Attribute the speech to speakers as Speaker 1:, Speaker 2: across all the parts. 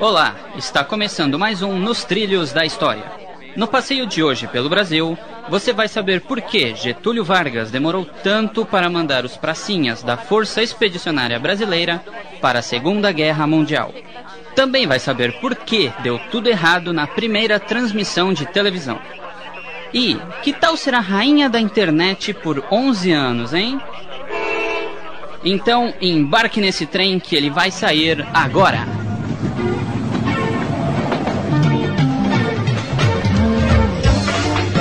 Speaker 1: Olá, está começando mais um Nos Trilhos da História. No passeio de hoje pelo Brasil, você vai saber por que Getúlio Vargas demorou tanto para mandar os pracinhas da Força Expedicionária Brasileira para a Segunda Guerra Mundial. Também vai saber por que deu tudo errado na primeira transmissão de televisão. E que tal ser a rainha da internet por 11 anos, hein? Então embarque nesse trem que ele vai sair agora.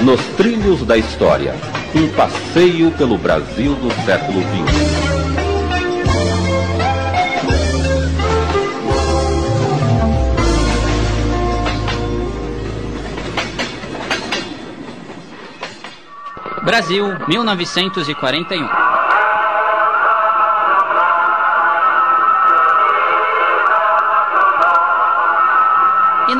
Speaker 2: Nos Trilhos da História um passeio pelo Brasil do século XX.
Speaker 1: Brasil, 1941.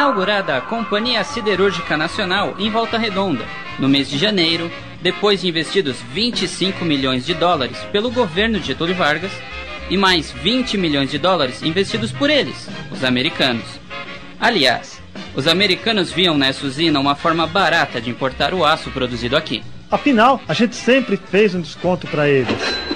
Speaker 1: Inaugurada a Companhia Siderúrgica Nacional em Volta Redonda, no mês de janeiro, depois de investidos 25 milhões de dólares pelo governo de Getúlio Vargas e mais 20 milhões de dólares investidos por eles, os americanos. Aliás, os americanos viam nessa usina uma forma barata de importar o aço produzido aqui.
Speaker 3: Afinal, a gente sempre fez um desconto para eles.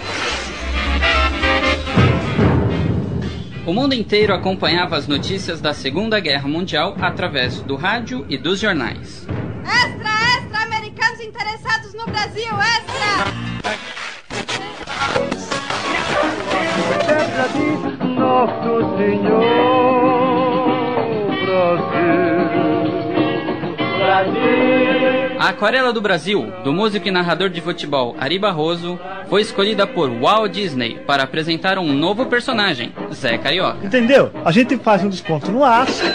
Speaker 1: O mundo inteiro acompanhava as notícias da Segunda Guerra Mundial através do rádio e dos jornais.
Speaker 4: Extra, extra, americanos interessados no Brasil, extra!
Speaker 5: Nosso Senhor Brasil.
Speaker 1: Brasil. Aquarela do Brasil, do músico e narrador de futebol Ari Barroso, foi escolhida por Walt Disney para apresentar um novo personagem, Zé Carioca.
Speaker 3: Entendeu? A gente faz um desconto no aço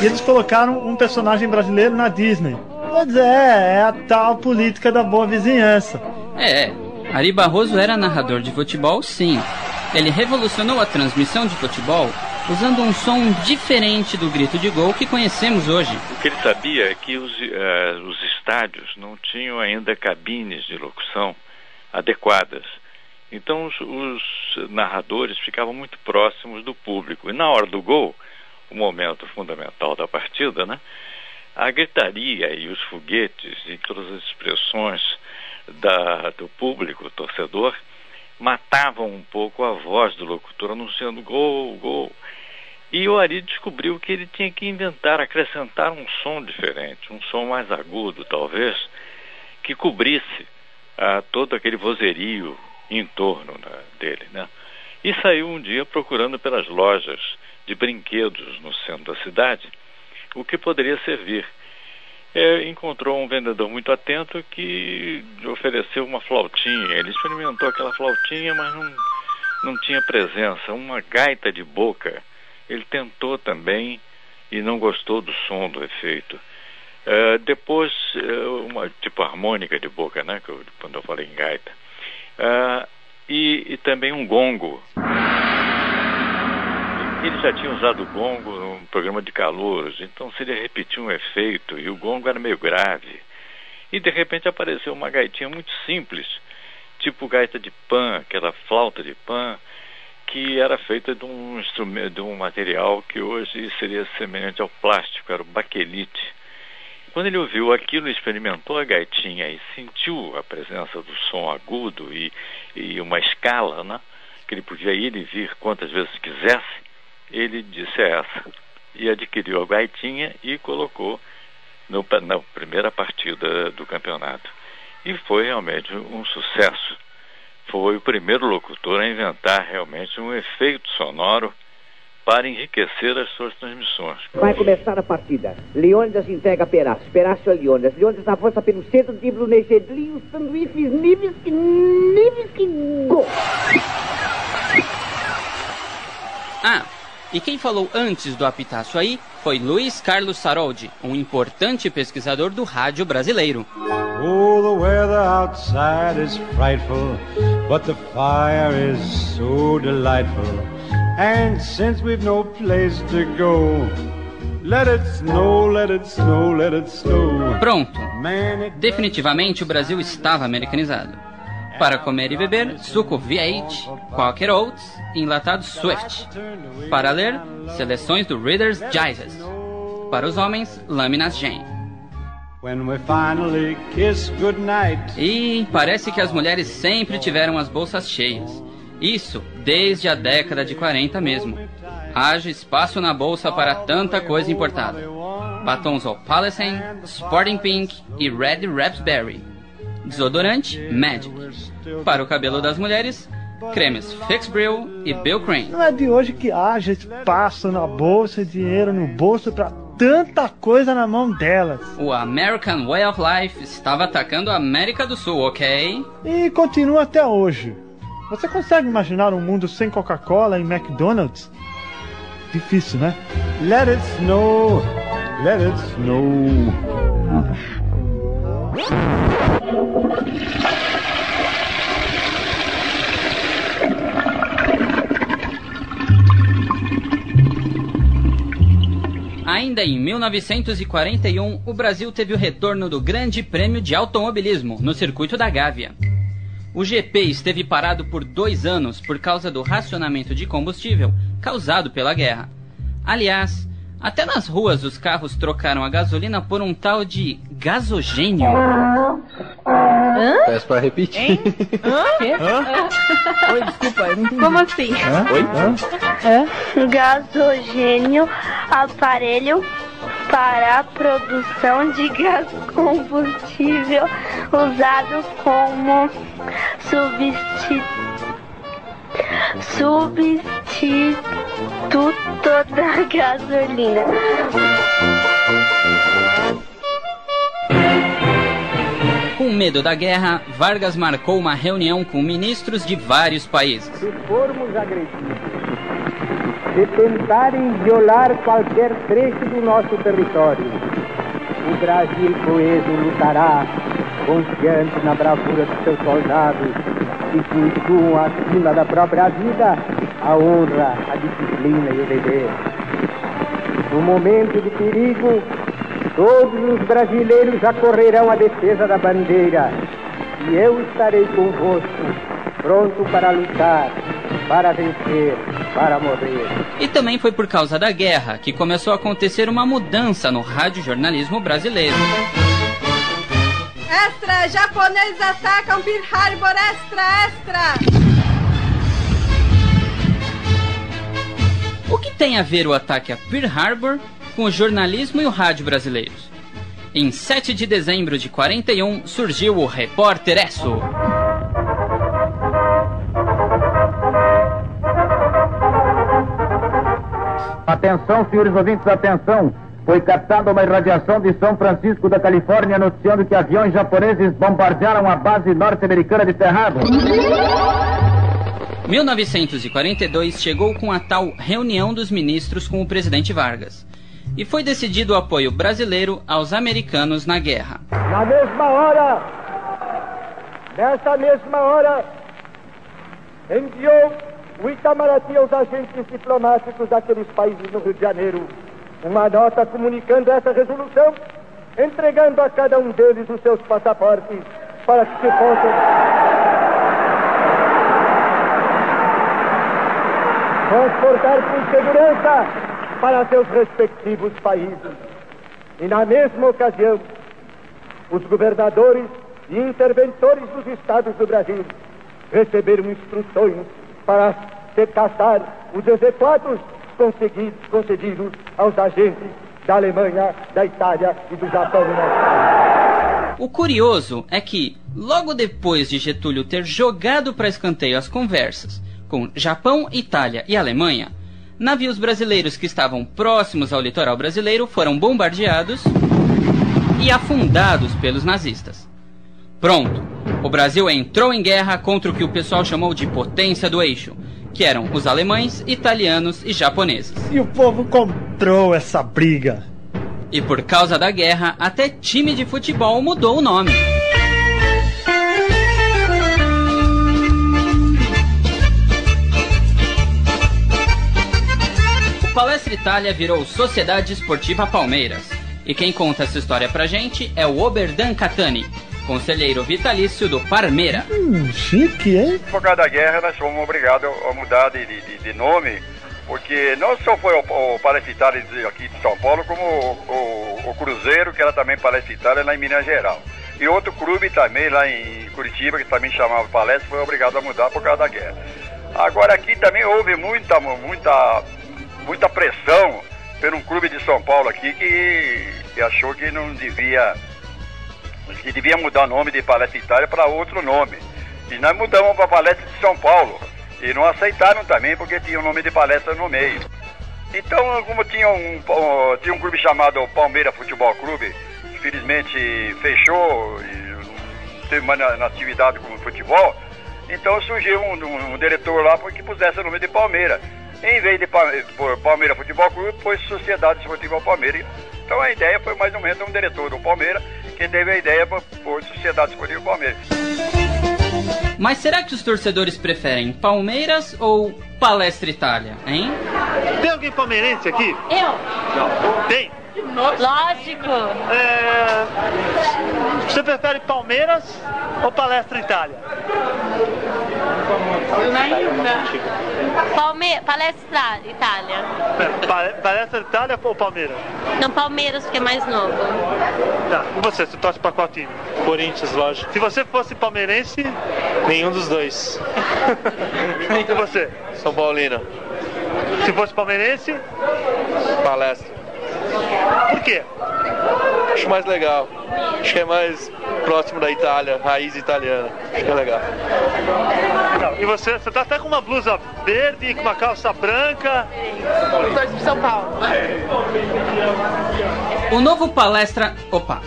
Speaker 3: e eles colocaram um personagem brasileiro na Disney. Pois é, é a tal política da boa vizinhança.
Speaker 1: É, Ari Barroso era narrador de futebol, sim. Ele revolucionou a transmissão de futebol usando um som diferente do grito de gol que conhecemos hoje.
Speaker 6: O que ele sabia é que os, uh, os estádios não tinham ainda cabines de locução adequadas. Então os, os, narradores ficavam muito próximos do público. E na hora do gol, o momento fundamental da partida, né? A gritaria e os foguetes e todas as expressões da, do público, torcedor, matavam um pouco a voz do locutor anunciando gol, gol. E o Ari descobriu que ele tinha que inventar, acrescentar um som diferente, um som mais agudo, talvez, que cobrisse ah, todo aquele vozerio em torno né, dele. Né? E saiu um dia procurando pelas lojas de brinquedos no centro da cidade o que poderia servir. É, encontrou um vendedor muito atento que ofereceu uma flautinha. Ele experimentou aquela flautinha, mas não, não tinha presença. Uma gaita de boca. Ele tentou também e não gostou do som do efeito. Uh, depois, uh, uma tipo harmônica de boca, né? Eu, quando eu falei em gaita. Uh, e, e, também um gongo. Ele já tinha usado o gongo num programa de calouros, então se ele repetir um efeito, e o gongo era meio grave. E de repente apareceu uma gaitinha muito simples, tipo gaita de pan, aquela flauta de pan, que era feita de um instrumento, de um material que hoje seria semelhante ao plástico, era o baquelite. Quando ele ouviu aquilo, experimentou a gaitinha e sentiu a presença do som agudo e, e uma escala, né? que ele podia ir e vir quantas vezes quisesse, ele disse é essa. E adquiriu a gaitinha e colocou no, na primeira partida do campeonato. E foi realmente um sucesso. Foi o primeiro locutor a inventar realmente um efeito sonoro para enriquecer as suas transmissões.
Speaker 7: Vai começar a partida. Leônidas entrega Perácio. Perácio a Leônidas. Leônidas avança pelo centro, dribla o Negedlinho, sanduíches, níveis que... níveis que... Gol!
Speaker 1: Ah, e quem falou antes do apitaço aí foi Luiz Carlos Saroldi, um importante pesquisador do rádio brasileiro.
Speaker 5: Oh, the weather outside is frightful, but the fire is so delightful. And since we've no place to go, let it snow, let it snow, let it snow.
Speaker 1: Pronto. Definitivamente o Brasil estava americanizado. Para comer e beber, suco V8, Quaker Oats enlatado Swift. Para ler, seleções do Reader's Digest. Para os homens, lâminas Jane. E parece que as mulheres sempre tiveram as bolsas cheias. Isso desde a década de 40 mesmo. Haja espaço na bolsa para tanta coisa importada. Batons Opalescent, Sporting Pink e Red Raspberry. Desodorante Magic. Para o cabelo das mulheres, cremes Fix Brill e Bill Crane.
Speaker 3: Não é de hoje que haja espaço na bolsa, dinheiro no bolso para tanta coisa na mão delas.
Speaker 1: O American Way of Life estava atacando a América do Sul, ok?
Speaker 3: E continua até hoje. Você consegue imaginar um mundo sem Coca-Cola e McDonald's? Difícil, né?
Speaker 5: Let it snow, let it snow.
Speaker 1: Ainda em 1941, o Brasil teve o retorno do Grande Prêmio de Automobilismo no circuito da Gávea. O GP esteve parado por dois anos por causa do racionamento de combustível causado pela guerra. Aliás, até nas ruas os carros trocaram a gasolina por um tal de gasogênio.
Speaker 8: Peço pra repetir.
Speaker 9: Oi, desculpa, eu não entendi.
Speaker 10: Como assim?
Speaker 8: Oi?
Speaker 10: Gasogênio, aparelho para a produção de gás combustível usado como substituto substituto da gasolina.
Speaker 1: Com medo da guerra, Vargas marcou uma reunião com ministros de vários países.
Speaker 7: Se formos agredidos, se tentarem violar qualquer trecho do nosso território, o Brasil coeso lutará, confiante na bravura dos seus soldados, que cultuam acima da própria vida a honra, a disciplina e o dever. No momento de perigo, todos os brasileiros acorrerão à defesa da bandeira e eu estarei convosco, pronto para lutar, para vencer, para morrer.
Speaker 1: E também foi por causa da guerra que começou a acontecer uma mudança no radiojornalismo brasileiro.
Speaker 4: Extra! Japoneses atacam Pearl Harbor! Extra! Extra!
Speaker 1: O que tem a ver o ataque a Pearl Harbor com o jornalismo e o rádio brasileiros? Em 7 de dezembro de 41 surgiu o Repórter Esso.
Speaker 11: Atenção, senhores ouvintes, atenção. Foi captada uma irradiação de São Francisco da Califórnia noticiando que aviões japoneses bombardearam a base norte-americana de Harbor.
Speaker 1: 1942 chegou com a tal reunião dos ministros com o presidente Vargas. E foi decidido o apoio brasileiro aos americanos na guerra.
Speaker 7: Na mesma hora, nessa mesma hora, enviou o Itamaraty aos agentes diplomáticos daqueles países no Rio de Janeiro uma nota comunicando essa resolução, entregando a cada um deles os seus passaportes para que se possam transportar com segurança para seus respectivos países. E na mesma ocasião, os governadores e interventores dos estados do Brasil receberam instruções para decatar os exequatos concedidos, concedidos aos agentes da Alemanha, da Itália e do Japão.
Speaker 1: O curioso é que, logo depois de Getúlio ter jogado para escanteio as conversas com Japão, Itália e Alemanha, navios brasileiros que estavam próximos ao litoral brasileiro foram bombardeados e afundados pelos nazistas. Pronto, o Brasil entrou em guerra contra o que o pessoal chamou de potência do eixo, que eram os alemães, italianos e japoneses.
Speaker 3: E o povo comprou essa briga.
Speaker 1: E por causa da guerra, até time de futebol mudou o nome. O Palestra Itália virou Sociedade Esportiva Palmeiras. E quem conta essa história pra gente é o Oberdan Catani, conselheiro vitalício do Parmeira.
Speaker 3: Hum, chique, hein?
Speaker 9: Por causa da guerra, nós fomos obrigados a mudar de, de, de nome, porque não só foi o, o Palestra Itália aqui de São Paulo, como o, o, o Cruzeiro, que era também Palestra Itália lá em Minas Gerais. E outro clube também lá em Curitiba, que também chamava Palestra, foi obrigado a mudar por causa da guerra. Agora aqui também houve muita, muita, muita pressão por um clube de São Paulo aqui que, que achou que não devia que devia mudar o nome de Palestra Itália para outro nome. E nós mudamos para Palestra de São Paulo. E não aceitaram também porque tinha o nome de palestra no meio. Então, como tinha um, tinha um clube chamado Palmeiras Futebol Clube, que felizmente fechou e não teve mais atividade como futebol, então surgiu um, um, um diretor lá que pusesse o nome de Palmeiras. Em vez de por Palmeiras Futebol Clube, pôs Sociedade Esportiva Palmeiras. Então a ideia foi mais ou menos um diretor do Palmeiras que teve a ideia por Sociedade Esportiva Palmeiras.
Speaker 1: Mas será que os torcedores preferem Palmeiras ou Palestra Itália, hein?
Speaker 3: Tem alguém palmeirense aqui?
Speaker 10: Eu?
Speaker 3: Não. Tem?
Speaker 10: Lógico.
Speaker 3: É... Você prefere Palmeiras ou Palestra Itália?
Speaker 10: Palme Palestra Itália.
Speaker 3: É, pa Palestra Itália ou Palmeiras?
Speaker 10: Não, Palmeiras, porque é mais novo.
Speaker 3: Tá, e você? Você torce pra qual time?
Speaker 12: Corinthians, lógico.
Speaker 3: Se você fosse palmeirense...
Speaker 12: Nenhum dos dois.
Speaker 3: e você?
Speaker 12: São Paulino.
Speaker 3: Se fosse palmeirense?
Speaker 12: Palestra.
Speaker 3: Por quê?
Speaker 12: Acho mais legal. Acho que é mais próximo da Itália, raiz italiana. Acho que é legal.
Speaker 3: E você, você tá até com uma blusa verde, com uma calça branca.
Speaker 10: Eu torço pro São Paulo.
Speaker 1: O novo palestra. Opa!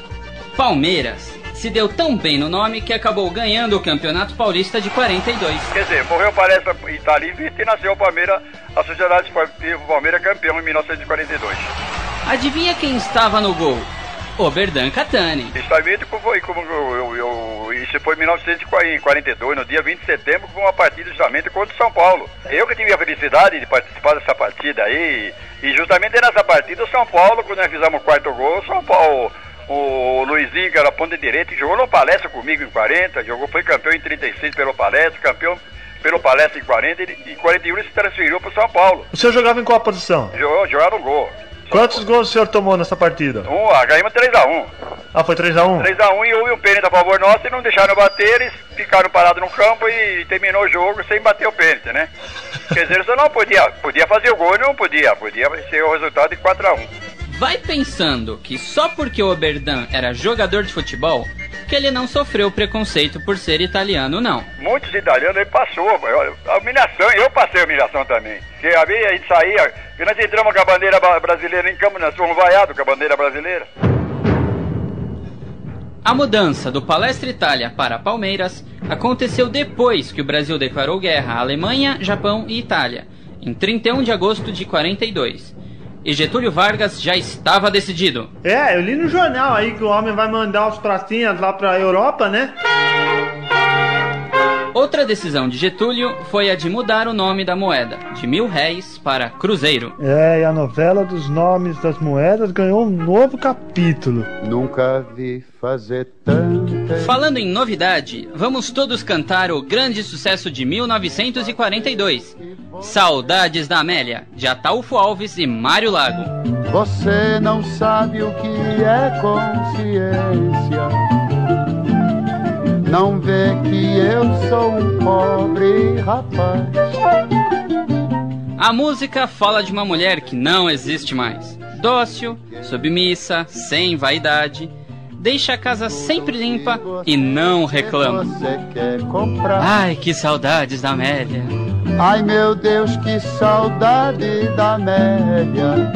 Speaker 1: Palmeiras se deu tão bem no nome que acabou ganhando o Campeonato Paulista de 42.
Speaker 9: Quer dizer, morreu Palestra Itália e nasceu o Palmeiras, a Sociedade Esportiva Palmeiras campeão em 1942.
Speaker 1: Adivinha quem estava no gol? Oberdan Catani.
Speaker 9: Justamente como, como eu, eu, eu, isso foi em 1942, no dia 20 de setembro, foi uma partida justamente contra o São Paulo. Eu que tive a felicidade de participar dessa partida aí, e justamente nessa partida o São Paulo, quando nós fizemos o quarto gol, o São Paulo, o Luizinho, que era ponta direita, jogou no palestra comigo em 40, jogou, foi campeão em 36 pelo palestra, campeão pelo palestra em 40 e em 41 ele se transferiu para São Paulo.
Speaker 3: O senhor jogava em qual posição?
Speaker 9: Jogava no gol.
Speaker 3: Quantos gols o senhor tomou nessa partida?
Speaker 9: Um, a ganhamos 3x1.
Speaker 3: Ah, foi 3x1?
Speaker 9: 3x1 e houve um pênalti a favor nosso e não deixaram bater, eles ficaram parados no campo e terminou o jogo sem bater o pênalti, né? Quer dizer, você não podia, podia fazer o gol e não podia, podia ser o resultado de 4x1.
Speaker 1: Vai pensando que só porque o Oberdan era jogador de futebol, que ele não sofreu preconceito por ser italiano, não.
Speaker 9: Muitos italianos ele passou, a humilhação, eu passei a humilhação também. Porque a gente saía, e nós entramos com a bandeira brasileira em campo, nós fomos vaiados com a bandeira brasileira.
Speaker 1: A mudança do Palestra Itália para Palmeiras aconteceu depois que o Brasil declarou guerra à Alemanha, Japão e Itália, em 31 de agosto de 42. E Getúlio Vargas já estava decidido.
Speaker 3: É, eu li no jornal aí que o homem vai mandar os pratinhas lá pra Europa, né?
Speaker 1: Outra decisão de Getúlio foi a de mudar o nome da moeda, de mil réis para cruzeiro.
Speaker 3: É, e a novela dos nomes das moedas ganhou um novo capítulo.
Speaker 13: Nunca vi fazer tanta.
Speaker 1: Falando em novidade, vamos todos cantar o grande sucesso de 1942. Saudades da Amélia, de Ataúfo Alves e Mário Lago.
Speaker 13: Você não sabe o que é consciência não vê que eu sou um pobre rapaz.
Speaker 1: A música fala de uma mulher que não existe mais. Dócil, submissa, sem vaidade, deixa a casa sempre limpa e não reclama. Ai, que saudades da Amélia.
Speaker 13: Ai, meu Deus, que saudade da Amélia.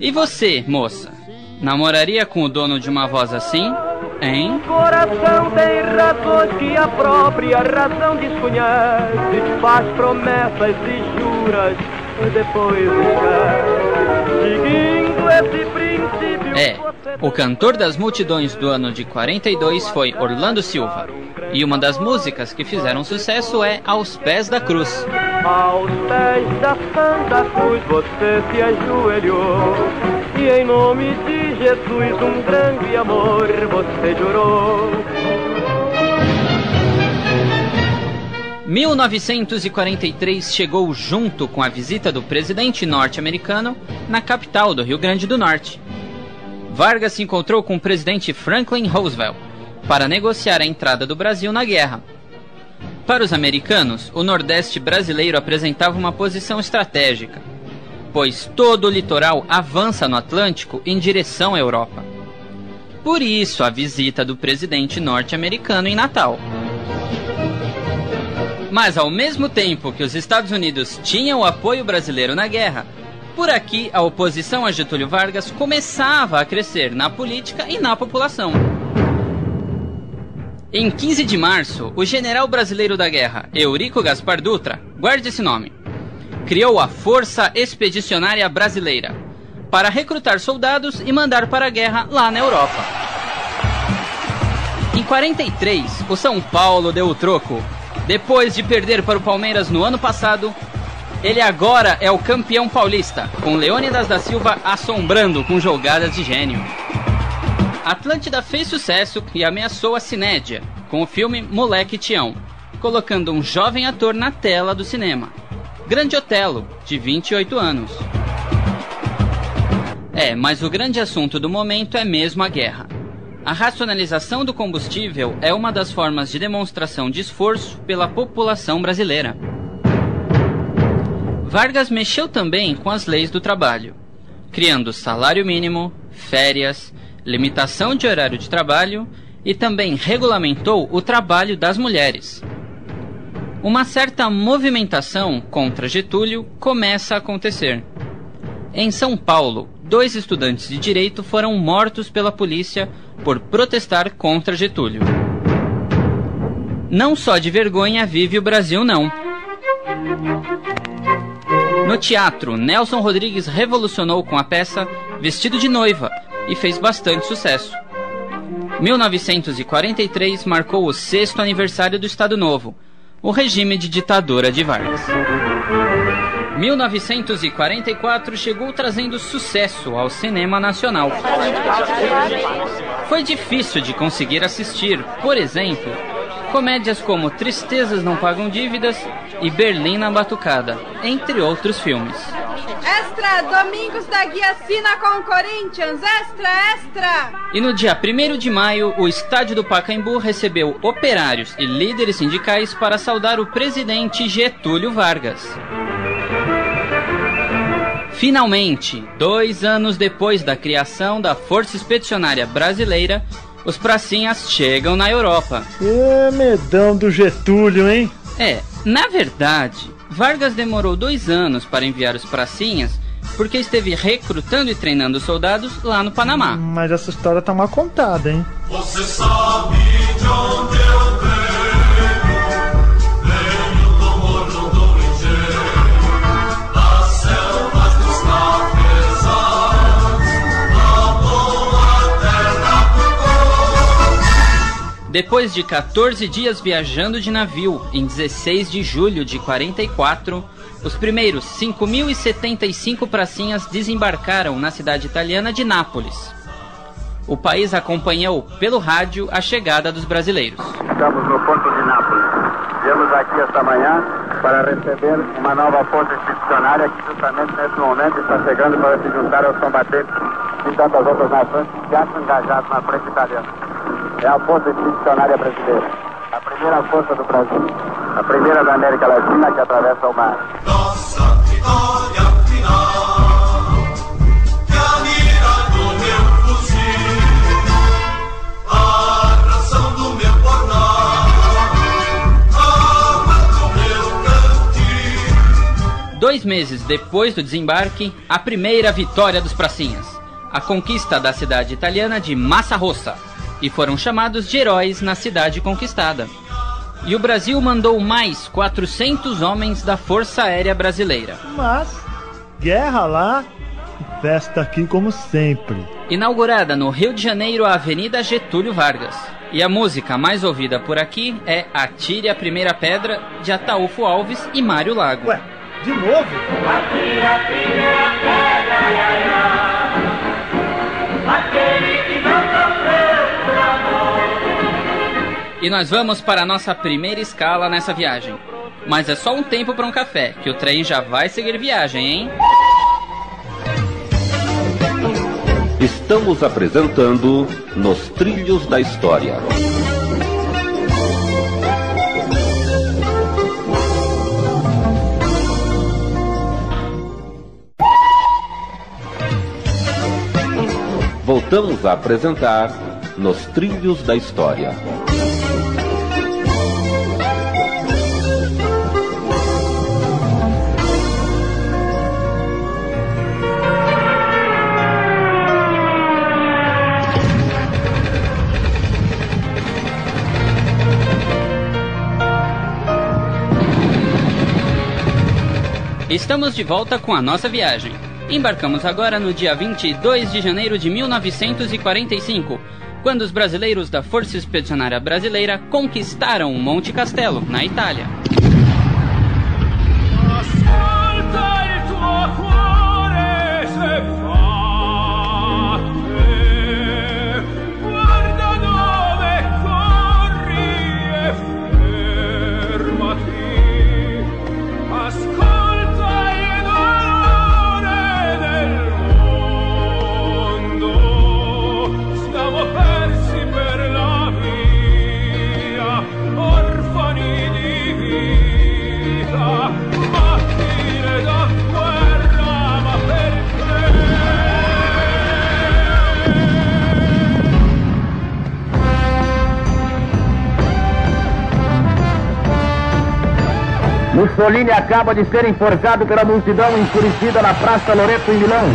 Speaker 1: E você, moça? Namoraria com o dono de uma voz assim? Hein?
Speaker 14: Coração tem razões que a própria razão desconhece. Faz promessas e juras, depois esquece. Princípio.
Speaker 1: É, o cantor das multidões do ano de 42 foi Orlando Silva. E uma das músicas que fizeram sucesso é Aos Pés da Cruz.
Speaker 14: Aos pés da Santa Cruz você se ajoelhou E em nome de Jesus, um grande amor você jurou.
Speaker 1: 1943 chegou junto com a visita do presidente norte-americano na capital do Rio Grande do Norte. Vargas se encontrou com o presidente Franklin Roosevelt para negociar a entrada do Brasil na guerra. Para os americanos, o Nordeste brasileiro apresentava uma posição estratégica, pois todo o litoral avança no Atlântico em direção à Europa. Por isso, a visita do presidente norte-americano em Natal. Mas ao mesmo tempo que os Estados Unidos tinham o apoio brasileiro na guerra, por aqui a oposição a Getúlio Vargas começava a crescer na política e na população. Em 15 de março, o general brasileiro da guerra, Eurico Gaspar Dutra, guarde esse nome, criou a Força Expedicionária Brasileira para recrutar soldados e mandar para a guerra lá na Europa. Em 43, o São Paulo deu o troco depois de perder para o Palmeiras no ano passado, ele agora é o campeão paulista, com Leônidas da Silva assombrando com jogadas de gênio. Atlântida fez sucesso e ameaçou a Cinédia com o filme Moleque Tião, colocando um jovem ator na tela do cinema. Grande Otelo, de 28 anos. É, mas o grande assunto do momento é mesmo a guerra. A racionalização do combustível é uma das formas de demonstração de esforço pela população brasileira. Vargas mexeu também com as leis do trabalho, criando salário mínimo, férias, limitação de horário de trabalho e também regulamentou o trabalho das mulheres. Uma certa movimentação contra Getúlio começa a acontecer. Em São Paulo, dois estudantes de direito foram mortos pela polícia por protestar contra Getúlio. Não só de vergonha vive o Brasil, não. No teatro, Nelson Rodrigues revolucionou com a peça Vestido de Noiva e fez bastante sucesso. 1943 marcou o sexto aniversário do Estado Novo, o regime de ditadura de Vargas. 1944 chegou trazendo sucesso ao cinema nacional. Foi difícil de conseguir assistir, por exemplo, comédias como Tristezas Não Pagam Dívidas e Berlim na Batucada, entre outros filmes.
Speaker 4: Extra, Domingos da Guia assina com o Corinthians. Extra, extra.
Speaker 1: E no dia 1 de maio, o estádio do Pacaembu recebeu operários e líderes sindicais para saudar o presidente Getúlio Vargas. Finalmente, dois anos depois da criação da Força Expedicionária Brasileira, os pracinhas chegam na Europa.
Speaker 3: É medão do Getúlio, hein?
Speaker 1: É, na verdade, Vargas demorou dois anos para enviar os pracinhas porque esteve recrutando e treinando soldados lá no Panamá.
Speaker 3: Mas essa história tá mal contada, hein?
Speaker 15: Você sabe de onde eu
Speaker 1: Depois de 14 dias viajando de navio, em 16 de julho de 44, os primeiros 5.075 pracinhas desembarcaram na cidade italiana de Nápoles. O país acompanhou pelo rádio a chegada dos brasileiros.
Speaker 11: Estamos no porto de Nápoles. Viemos aqui esta manhã para receber uma nova força expedicionária que justamente nesse momento está chegando para se juntar aos combatentes de tantas outras nações que já estão engajados na frente italiana. É a Força Expedicionária Brasileira. A primeira força do Brasil. A primeira da América Latina que atravessa o mar.
Speaker 15: Nossa vitória final, que a mira do meu fuzil, a ração do meu jornal, a do meu cantil.
Speaker 1: Dois meses depois do desembarque, a primeira vitória dos pracinhas, a conquista da cidade italiana de Massa Rossa, e foram chamados de heróis na cidade conquistada. E o Brasil mandou mais 400 homens da Força Aérea Brasileira.
Speaker 3: Mas, guerra lá e festa aqui como sempre.
Speaker 1: Inaugurada no Rio de Janeiro a Avenida Getúlio Vargas. E a música mais ouvida por aqui é Atire a Primeira Pedra, de Ataúfo Alves e Mário Lago.
Speaker 3: Ué, de novo?
Speaker 15: Atire a primeira pedra, ia, ia.
Speaker 1: E nós vamos para a nossa primeira escala nessa viagem. Mas é só um tempo para um café, que o trem já vai seguir viagem, hein?
Speaker 2: Estamos apresentando Nos Trilhos da História. Voltamos a apresentar Nos Trilhos da História.
Speaker 1: Estamos de volta com a nossa viagem. Embarcamos agora no dia 22 de janeiro de 1945, quando os brasileiros da Força Expedicionária Brasileira conquistaram Monte Castelo, na Itália.
Speaker 11: Mussolini acaba de ser enforcado pela multidão enfurecida na Praça Loreto, em Milão.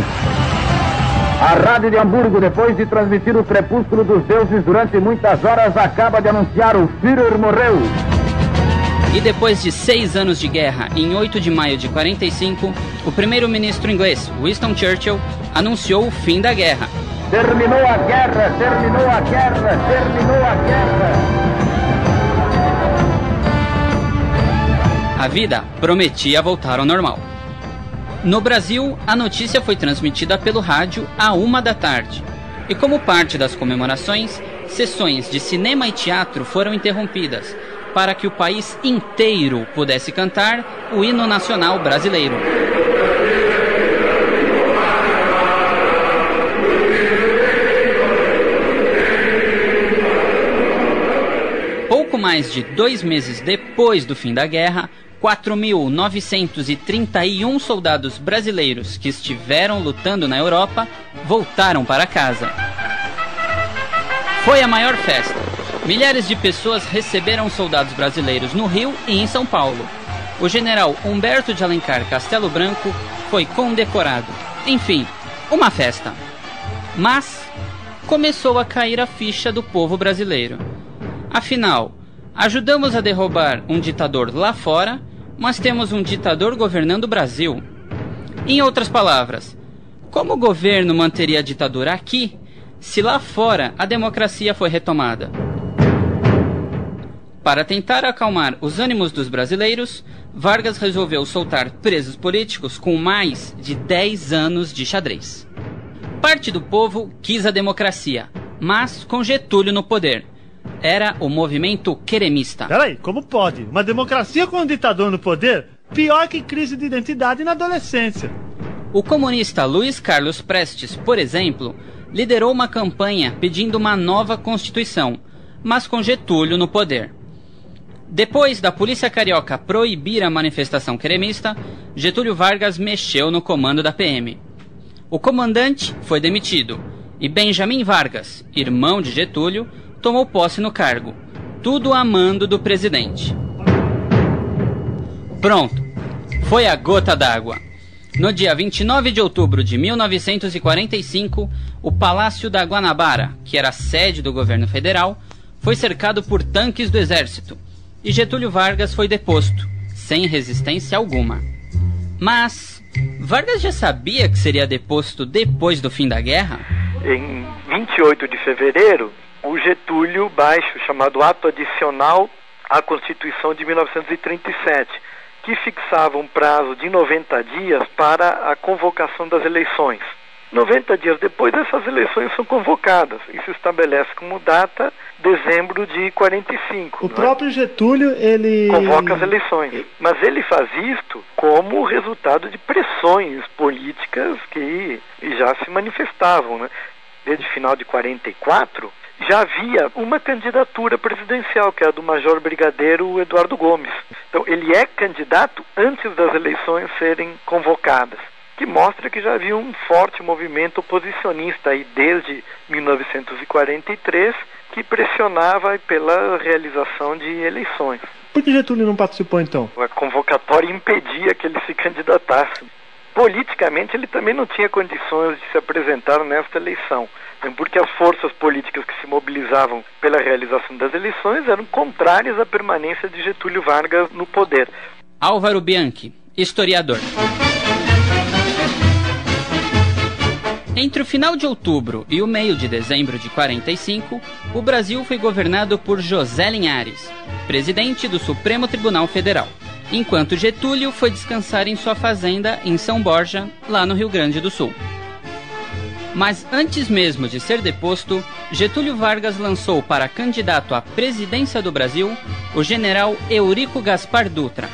Speaker 11: A Rádio de Hamburgo, depois de transmitir o crepúsculo dos deuses durante muitas horas, acaba de anunciar o Führer morreu.
Speaker 1: E depois de seis anos de guerra, em 8 de maio de 45, o primeiro-ministro inglês, Winston Churchill, anunciou o fim da guerra.
Speaker 11: Terminou a guerra, terminou a guerra, terminou a guerra.
Speaker 1: A vida prometia voltar ao normal. No Brasil, a notícia foi transmitida pelo rádio à uma da tarde. E como parte das comemorações, sessões de cinema e teatro foram interrompidas para que o país inteiro pudesse cantar o hino nacional brasileiro. Pouco mais de dois meses depois do fim da guerra, 4.931 soldados brasileiros que estiveram lutando na Europa voltaram para casa. Foi a maior festa. Milhares de pessoas receberam soldados brasileiros no Rio e em São Paulo. O general Humberto de Alencar Castelo Branco foi condecorado. Enfim, uma festa. Mas começou a cair a ficha do povo brasileiro. Afinal, ajudamos a derrubar um ditador lá fora, mas temos um ditador governando o Brasil. Em outras palavras, como o governo manteria a ditadura aqui se lá fora a democracia foi retomada? Para tentar acalmar os ânimos dos brasileiros, Vargas resolveu soltar presos políticos com mais de 10 anos de xadrez. Parte do povo quis a democracia, mas com Getúlio no poder. Era o movimento queremista.
Speaker 3: Peraí, como pode? Uma democracia com um ditador no poder? Pior que crise de identidade na adolescência.
Speaker 1: O comunista Luiz Carlos Prestes, por exemplo, liderou uma campanha pedindo uma nova constituição, mas com Getúlio no poder. Depois da polícia carioca proibir a manifestação queremista, Getúlio Vargas mexeu no comando da PM. O comandante foi demitido e Benjamin Vargas, irmão de Getúlio, tomou posse no cargo, tudo a mando do presidente. Pronto, foi a gota d'água. No dia 29 de outubro de 1945, o Palácio da Guanabara, que era a sede do governo federal, foi cercado por tanques do exército e Getúlio Vargas foi deposto, sem resistência alguma. Mas Vargas já sabia que seria deposto depois do fim da guerra?
Speaker 12: Em 28 de fevereiro, o Getúlio baixa o chamado Ato Adicional à Constituição de 1937, que fixava um prazo de 90 dias para a convocação das eleições. 90 dias depois, essas eleições são convocadas e se estabelece como data dezembro de 45.
Speaker 3: O próprio Getúlio, ele.
Speaker 12: Convoca as eleições. Mas ele faz isto como resultado de pressões políticas que já se manifestavam. Né? Desde o final de 44, já havia uma candidatura presidencial, que é a do Major Brigadeiro Eduardo Gomes. Então, ele é candidato antes das eleições serem convocadas que mostra que já havia um forte movimento oposicionista aí desde 1943 que pressionava pela realização de eleições.
Speaker 3: Por que Getúlio não participou então?
Speaker 12: A convocatória impedia que ele se candidatasse. Politicamente, ele também não tinha condições de se apresentar nesta eleição, porque as forças políticas que se mobilizavam pela realização das eleições eram contrárias à permanência de Getúlio Vargas no poder.
Speaker 1: Álvaro Bianchi, historiador. Entre o final de outubro e o meio de dezembro de 45, o Brasil foi governado por José Linhares, presidente do Supremo Tribunal Federal, enquanto Getúlio foi descansar em sua fazenda em São Borja, lá no Rio Grande do Sul. Mas antes mesmo de ser deposto, Getúlio Vargas lançou para candidato à presidência do Brasil o general Eurico Gaspar Dutra,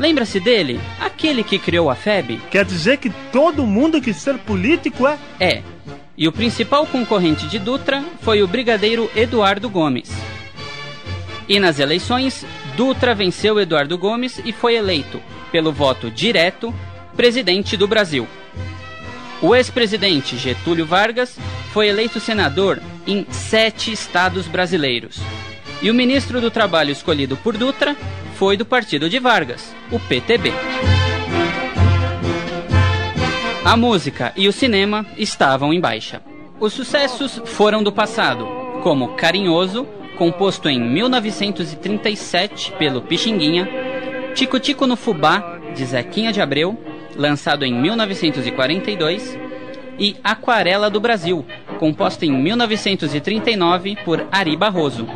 Speaker 1: Lembra-se dele? Aquele que criou a FEB?
Speaker 3: Quer dizer que todo mundo quis ser político, é?
Speaker 1: É. E o principal concorrente de Dutra foi o brigadeiro Eduardo Gomes. E nas eleições, Dutra venceu Eduardo Gomes e foi eleito, pelo voto direto, presidente do Brasil. O ex-presidente Getúlio Vargas foi eleito senador em sete estados brasileiros. E o ministro do Trabalho escolhido por Dutra foi do partido de Vargas, o PTB. A música e o cinema estavam em baixa. Os sucessos foram do passado, como Carinhoso, composto em 1937 pelo Pixinguinha, Tico Tico no Fubá, de Zequinha de Abreu, lançado em 1942, e Aquarela do Brasil, composta em 1939 por Ari Barroso.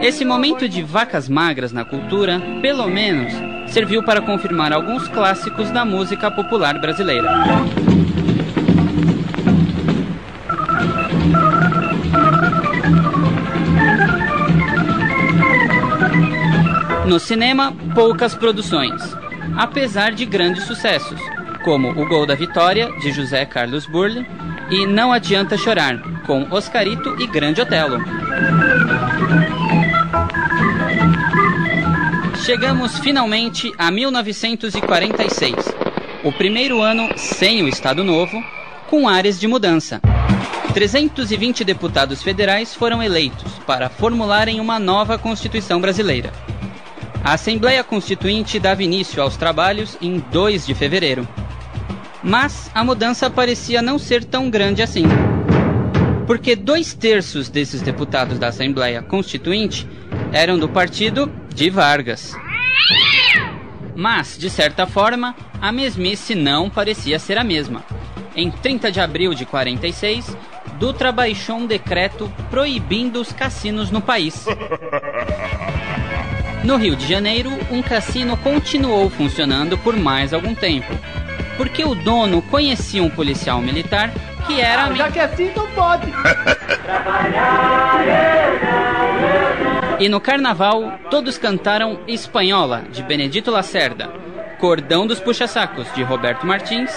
Speaker 1: Esse momento de vacas magras na cultura, pelo menos, serviu para confirmar alguns clássicos da música popular brasileira. No cinema, poucas produções, apesar de grandes sucessos, como O Gol da Vitória, de José Carlos Burle, e Não Adianta Chorar, com Oscarito e Grande Otelo. Chegamos finalmente a 1946, o primeiro ano sem o Estado Novo, com áreas de mudança. 320 deputados federais foram eleitos para formularem uma nova Constituição brasileira. A Assembleia Constituinte dava início aos trabalhos em 2 de fevereiro. Mas a mudança parecia não ser tão grande assim. Porque dois terços desses deputados da Assembleia Constituinte eram do partido de Vargas. Mas, de certa forma, a mesmice não parecia ser a mesma. Em 30 de abril de 46, Dutra baixou um decreto proibindo os cassinos no país. No Rio de Janeiro, um cassino continuou funcionando por mais algum tempo, porque o dono conhecia um policial militar que era.
Speaker 8: Ah, já que é assim, então pode.
Speaker 1: e no carnaval, todos cantaram Espanhola, de Benedito Lacerda, Cordão dos Puxa-Sacos, de Roberto Martins,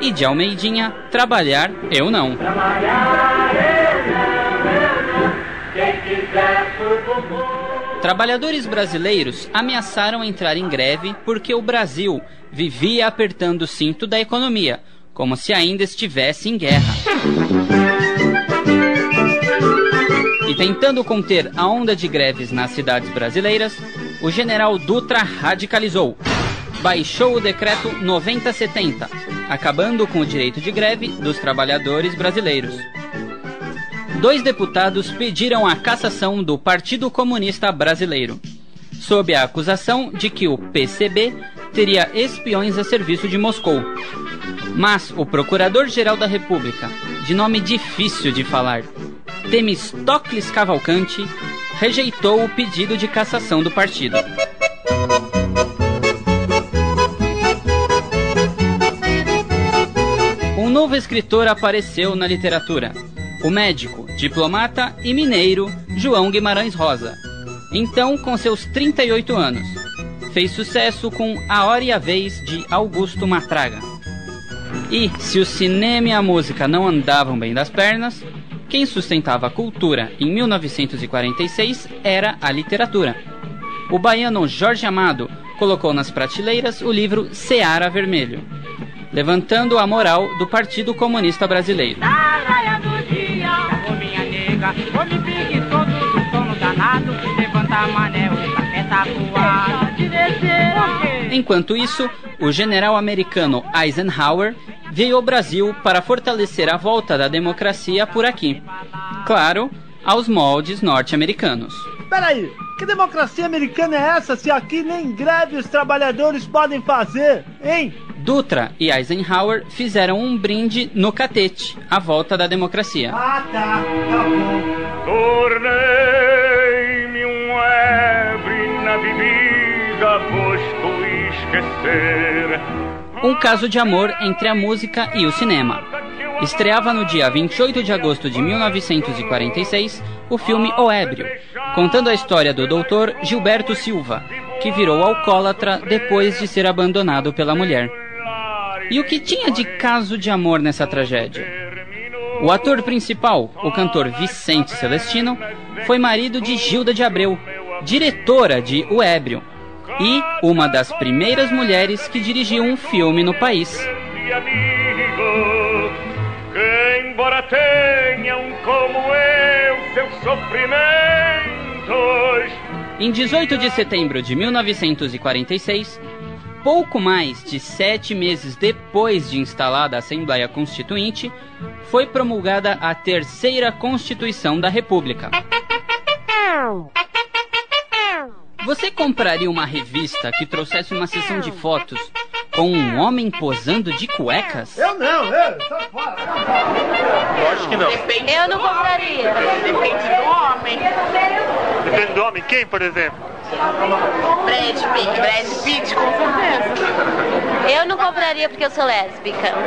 Speaker 1: e de Almeidinha, Trabalhar Eu Não. Trabalhar eu Trabalhadores brasileiros ameaçaram entrar em greve porque o Brasil vivia apertando o cinto da economia, como se ainda estivesse em guerra. E tentando conter a onda de greves nas cidades brasileiras, o general Dutra radicalizou. Baixou o decreto 9070, acabando com o direito de greve dos trabalhadores brasileiros. Dois deputados pediram a cassação do Partido Comunista Brasileiro, sob a acusação de que o PCB teria espiões a serviço de Moscou. Mas o Procurador-Geral da República, de nome difícil de falar, Temistocles Cavalcante, rejeitou o pedido de cassação do partido. Um novo escritor apareceu na literatura, o médico, diplomata e mineiro João Guimarães Rosa. Então, com seus 38 anos, fez sucesso com A Hora e a Vez de Augusto Matraga. E, se o cinema e a música não andavam bem das pernas, quem sustentava a cultura em 1946 era a literatura. O baiano Jorge Amado colocou nas prateleiras o livro Seara Vermelho, levantando a moral do Partido Comunista Brasileiro.
Speaker 16: Nega, ô me preguiçoso do sono danado, levanta mané, o café tá voado, de descer.
Speaker 1: Enquanto isso, o general americano Eisenhower veio ao Brasil para fortalecer a volta da democracia por aqui. Claro, aos moldes norte-americanos.
Speaker 3: Peraí, que democracia americana é essa se aqui nem greve os trabalhadores podem fazer, hein?
Speaker 1: Dutra e Eisenhower fizeram um brinde no catete, à volta da democracia.
Speaker 3: Ah, tá, tá bom.
Speaker 15: Tornei-me um ebre na bebida, posto esquecer.
Speaker 1: Um caso de amor entre a música e o cinema. Estreava no dia 28 de agosto de 1946 o filme O Ébrio, contando a história do doutor Gilberto Silva, que virou alcoólatra depois de ser abandonado pela mulher. E o que tinha de caso de amor nessa tragédia? O ator principal, o cantor Vicente Celestino, foi marido de Gilda de Abreu, diretora de O Ébrio, e uma das primeiras mulheres que dirigiu um filme no país.
Speaker 15: Embora tenham como eu seus sofrimentos
Speaker 1: Em 18 de setembro de 1946, pouco mais de sete meses depois de instalada a Assembleia Constituinte, foi promulgada a terceira Constituição da República. Você compraria uma revista que trouxesse uma sessão de fotos com um homem posando de cuecas?
Speaker 3: Eu não, eu, fora.
Speaker 17: Lógico que não.
Speaker 10: Eu não compraria.
Speaker 17: Depende do homem. Depende do homem? Quem, por exemplo?
Speaker 10: Brad Pitt.
Speaker 17: Brad Pitt, com certeza.
Speaker 10: Eu não compraria porque eu sou lésbica.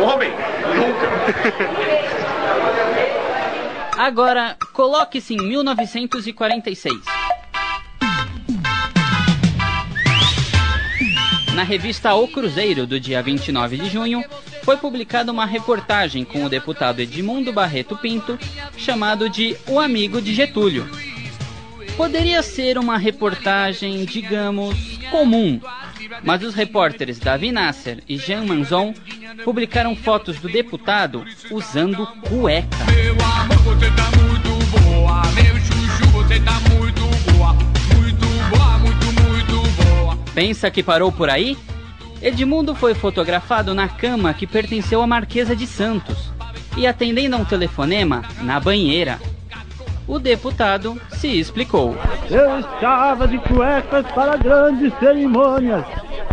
Speaker 17: Homem? Nunca.
Speaker 1: Agora, coloque-se em 1946. Na revista O Cruzeiro, do dia 29 de junho, foi publicada uma reportagem com o deputado Edmundo Barreto Pinto, chamado de O Amigo de Getúlio. Poderia ser uma reportagem, digamos, comum, mas os repórteres Davi Nasser e Jean Manzon publicaram fotos do deputado usando cueca.
Speaker 15: Meu amor, você tá muito boa. Meu chuchu, você tá muito boa.
Speaker 1: Pensa que parou por aí? Edmundo foi fotografado na cama que pertenceu à Marquesa de Santos e atendendo a um telefonema na banheira. O deputado se explicou.
Speaker 3: Eu estava de cuecas para grandes cerimônias.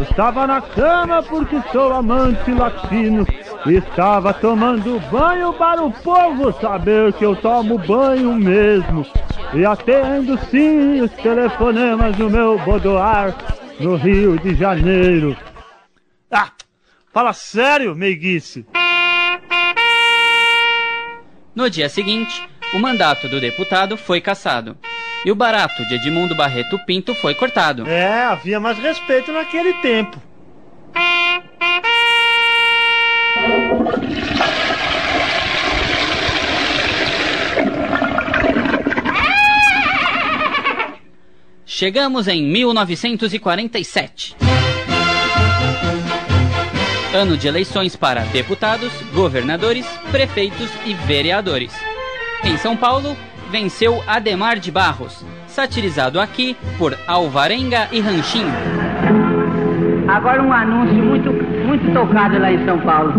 Speaker 3: Estava na cama porque sou amante latino. Estava tomando banho para o povo saber que eu tomo banho mesmo. E atendo sim os telefonemas no meu boudoir no Rio de Janeiro. Ah, fala sério, meiguice.
Speaker 1: No dia seguinte, o mandato do deputado foi cassado e o barato de Edmundo Barreto Pinto foi cortado.
Speaker 3: É, havia mais respeito naquele tempo.
Speaker 1: Chegamos em 1947. Ano de eleições para deputados, governadores, prefeitos e vereadores. Em São Paulo, venceu Ademar de Barros, satirizado aqui por Alvarenga e Ranchinho.
Speaker 18: Agora um anúncio muito, muito tocado lá em São Paulo.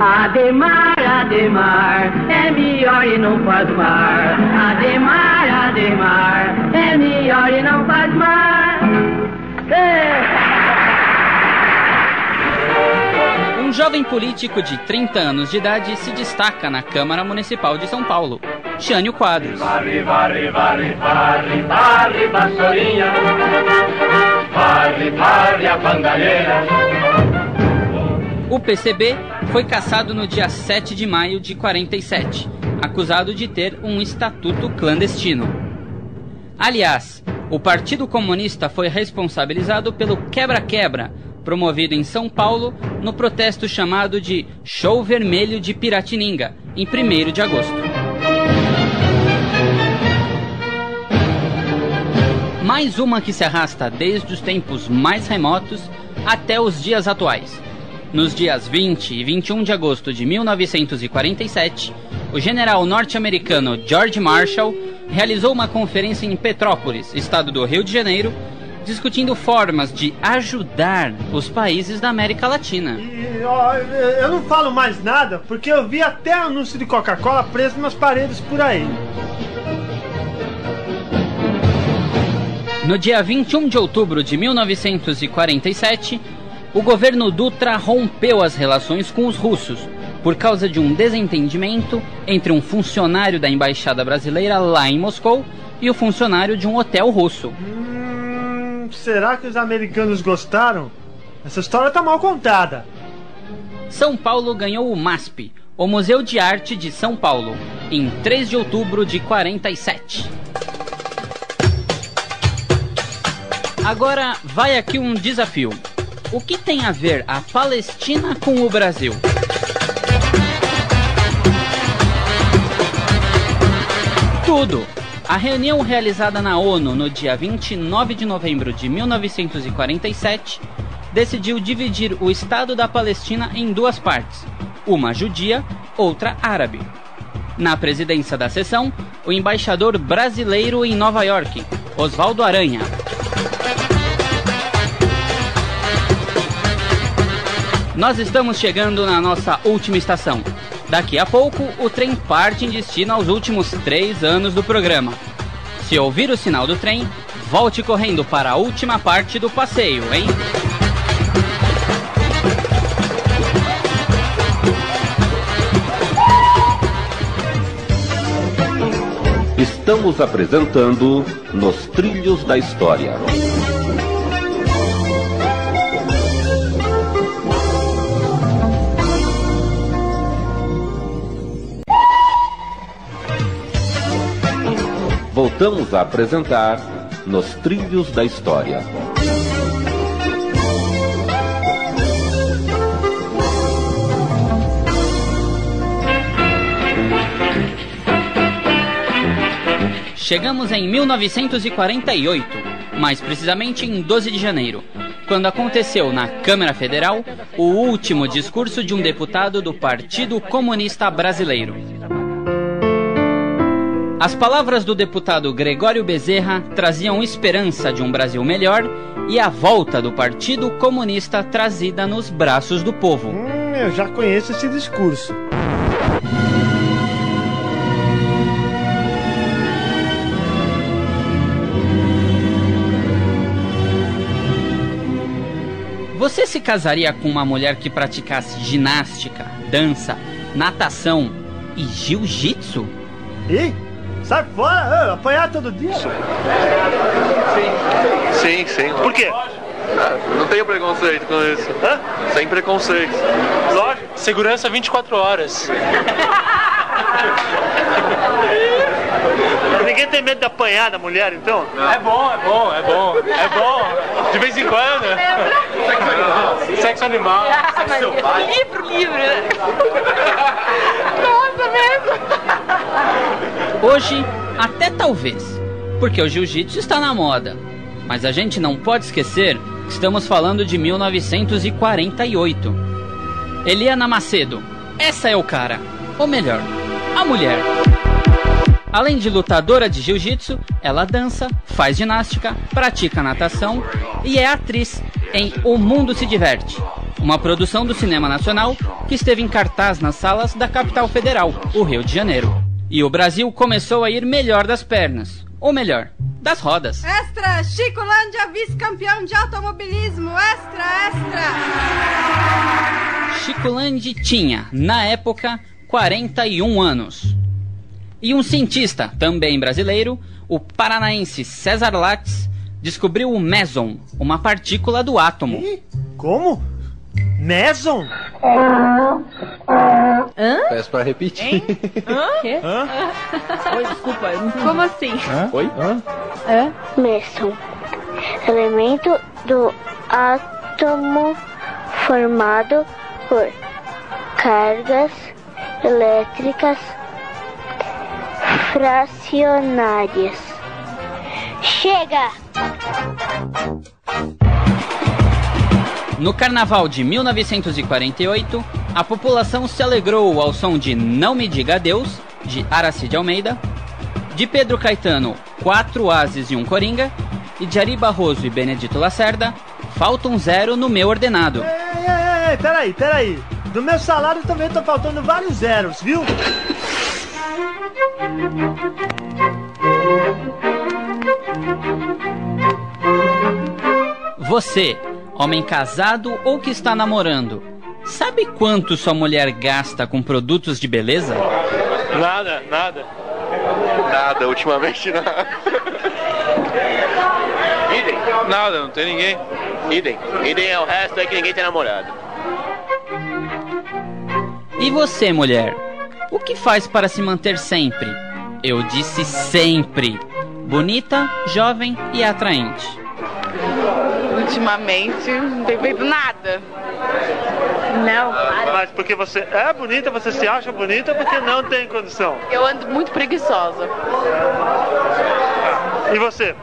Speaker 18: Ademar, Ademar, é melhor e não faz mar. Ademar, Ademar, é melhor e não faz mar. É.
Speaker 1: Um jovem político de 30 anos de idade se destaca na Câmara Municipal de São Paulo, Jânio Quadros.
Speaker 15: Varre, varre, varre, varre, varre, vassourinha. Varre, varre a bandalheira.
Speaker 1: O PCB foi caçado no dia 7 de maio de 47, acusado de ter um estatuto clandestino. Aliás, o Partido Comunista foi responsabilizado pelo quebra-quebra promovido em São Paulo no protesto chamado de Show Vermelho de Piratininga, em 1 de agosto. Mais uma que se arrasta desde os tempos mais remotos até os dias atuais. Nos dias 20 e 21 de agosto de 1947, o general norte-americano George Marshall realizou uma conferência em Petrópolis, estado do Rio de Janeiro, discutindo formas de ajudar os países da América Latina.
Speaker 19: E, ó, eu não falo mais nada porque eu vi até anúncio de Coca-Cola preso nas paredes por aí.
Speaker 1: No dia 21 de outubro de 1947, o governo Dutra rompeu as relações com os russos por causa de um desentendimento entre um funcionário da embaixada brasileira lá em Moscou e o funcionário de um hotel russo.
Speaker 19: Hum, será que os americanos gostaram? Essa história tá mal contada.
Speaker 1: São Paulo ganhou o MASP, o Museu de Arte de São Paulo, em 3 de outubro de 47. Agora vai aqui um desafio. O que tem a ver a Palestina com o Brasil? Tudo! A reunião realizada na ONU no dia 29 de novembro de 1947 decidiu dividir o Estado da Palestina em duas partes, uma judia, outra árabe. Na presidência da sessão, o embaixador brasileiro em Nova York, Oswaldo Aranha. Nós estamos chegando na nossa última estação. Daqui a pouco, o trem parte em destino aos últimos três anos do programa. Se ouvir o sinal do trem, volte correndo para a última parte do passeio, hein?
Speaker 2: Estamos apresentando Nos Trilhos da História. Voltamos a apresentar Nos Trilhos da História.
Speaker 1: Chegamos em 1948, mais precisamente em 12 de janeiro, quando aconteceu na Câmara Federal o último discurso de um deputado do Partido Comunista Brasileiro. As palavras do deputado Gregório Bezerra traziam esperança de um Brasil melhor e a volta do Partido Comunista trazida nos braços do povo.
Speaker 19: Hum, eu já conheço esse discurso.
Speaker 1: Você se casaria com uma mulher que praticasse ginástica, dança, natação e jiu-jitsu?
Speaker 19: Ih, sai fora, apanhar todo dia.
Speaker 20: Sim, sim.
Speaker 17: Por quê?
Speaker 20: Ah, não tenho preconceito com isso.
Speaker 17: Hã?
Speaker 20: Sem preconceito.
Speaker 17: Lógico. Segurança 24 horas. Ninguém tem medo de apanhar da mulher, então?
Speaker 20: É bom, é bom, é bom. É bom. De vez em quando. Sexo animal. Sexo animal.
Speaker 10: Livro, livro. Nossa, mesmo.
Speaker 1: Hoje, até talvez, porque o jiu-jitsu está na moda. Mas a gente não pode esquecer que estamos falando de 1948. Eliana Macedo, essa é o cara. Ou melhor, a mulher. Além de lutadora de jiu-jitsu, ela dança, faz ginástica, pratica natação e é atriz em O Mundo se Diverte, uma produção do Cinema Nacional que esteve em cartaz nas salas da capital federal, o Rio de Janeiro. E o Brasil começou a ir melhor das pernas. Ou melhor, das rodas.
Speaker 4: Extra, Chicolândia, vice-campeão de automobilismo. Extra, extra.
Speaker 1: Chicolandi tinha, na época, 41 anos. E um cientista, também brasileiro, o paranaense César Lattes, descobriu o meson, uma partícula do átomo.
Speaker 19: Como? Meson?
Speaker 8: Hã?
Speaker 21: Peço pra repetir.
Speaker 8: Hã? Quê?
Speaker 21: Hã?
Speaker 8: Oi, desculpa, eu não entendi. Como assim?
Speaker 21: Oi?
Speaker 8: Hã?
Speaker 22: Meson. Elemento do átomo formado por cargas elétricas fracionárias. Chega!
Speaker 1: No carnaval de 1948, a população se alegrou ao som de Não Me Diga Adeus, de Aracide Almeida, de Pedro Caetano, Quatro Ases e um Coringa, e de Ari Barroso e Benedito Lacerda, Falta um Zero no Meu Ordenado.
Speaker 19: Ei, ei, ei, peraí, peraí. Do meu salário também tá faltando vários zeros, viu?
Speaker 1: Você, homem casado ou que está namorando, sabe quanto sua mulher gasta com produtos de beleza?
Speaker 20: Nada, nada.
Speaker 21: Nada, ultimamente nada.
Speaker 20: Idem. Nada, não tem ninguém.
Speaker 21: Idem. Idem é o resto é que ninguém tem namorado.
Speaker 1: E você, mulher? O que faz para se manter sempre? Eu disse sempre. Bonita, jovem e atraente.
Speaker 23: Ultimamente, não tenho feito nada. Não.
Speaker 20: Mas porque você é bonita, você se acha bonita porque não tem condição.
Speaker 23: Eu ando muito preguiçosa.
Speaker 20: E você?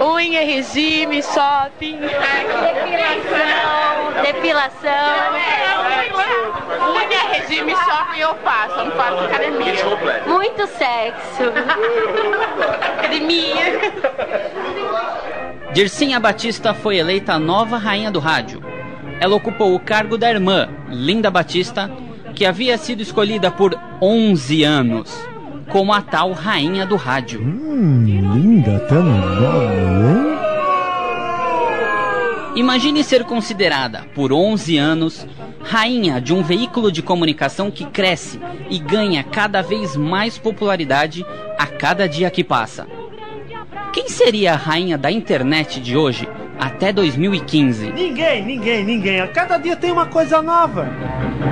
Speaker 23: Unha, regime, shopping.
Speaker 10: Depilação. Depilação.
Speaker 23: Unha, regime, shopping eu faço, eu não faço academia.
Speaker 10: Muito sexo.
Speaker 23: Academia.
Speaker 1: Dircinha Batista foi eleita a nova rainha do rádio. Ela ocupou o cargo da irmã, Linda Batista, que havia sido escolhida por 11 anos como a tal rainha do rádio.
Speaker 3: Hum, linda até no nome, hein?
Speaker 1: Imagine ser considerada, por 11 anos, rainha de um veículo de comunicação que cresce e ganha cada vez mais popularidade a cada dia que passa. Quem seria a rainha da internet de hoje até 2015?
Speaker 19: Ninguém, ninguém, ninguém. A cada dia tem uma coisa nova.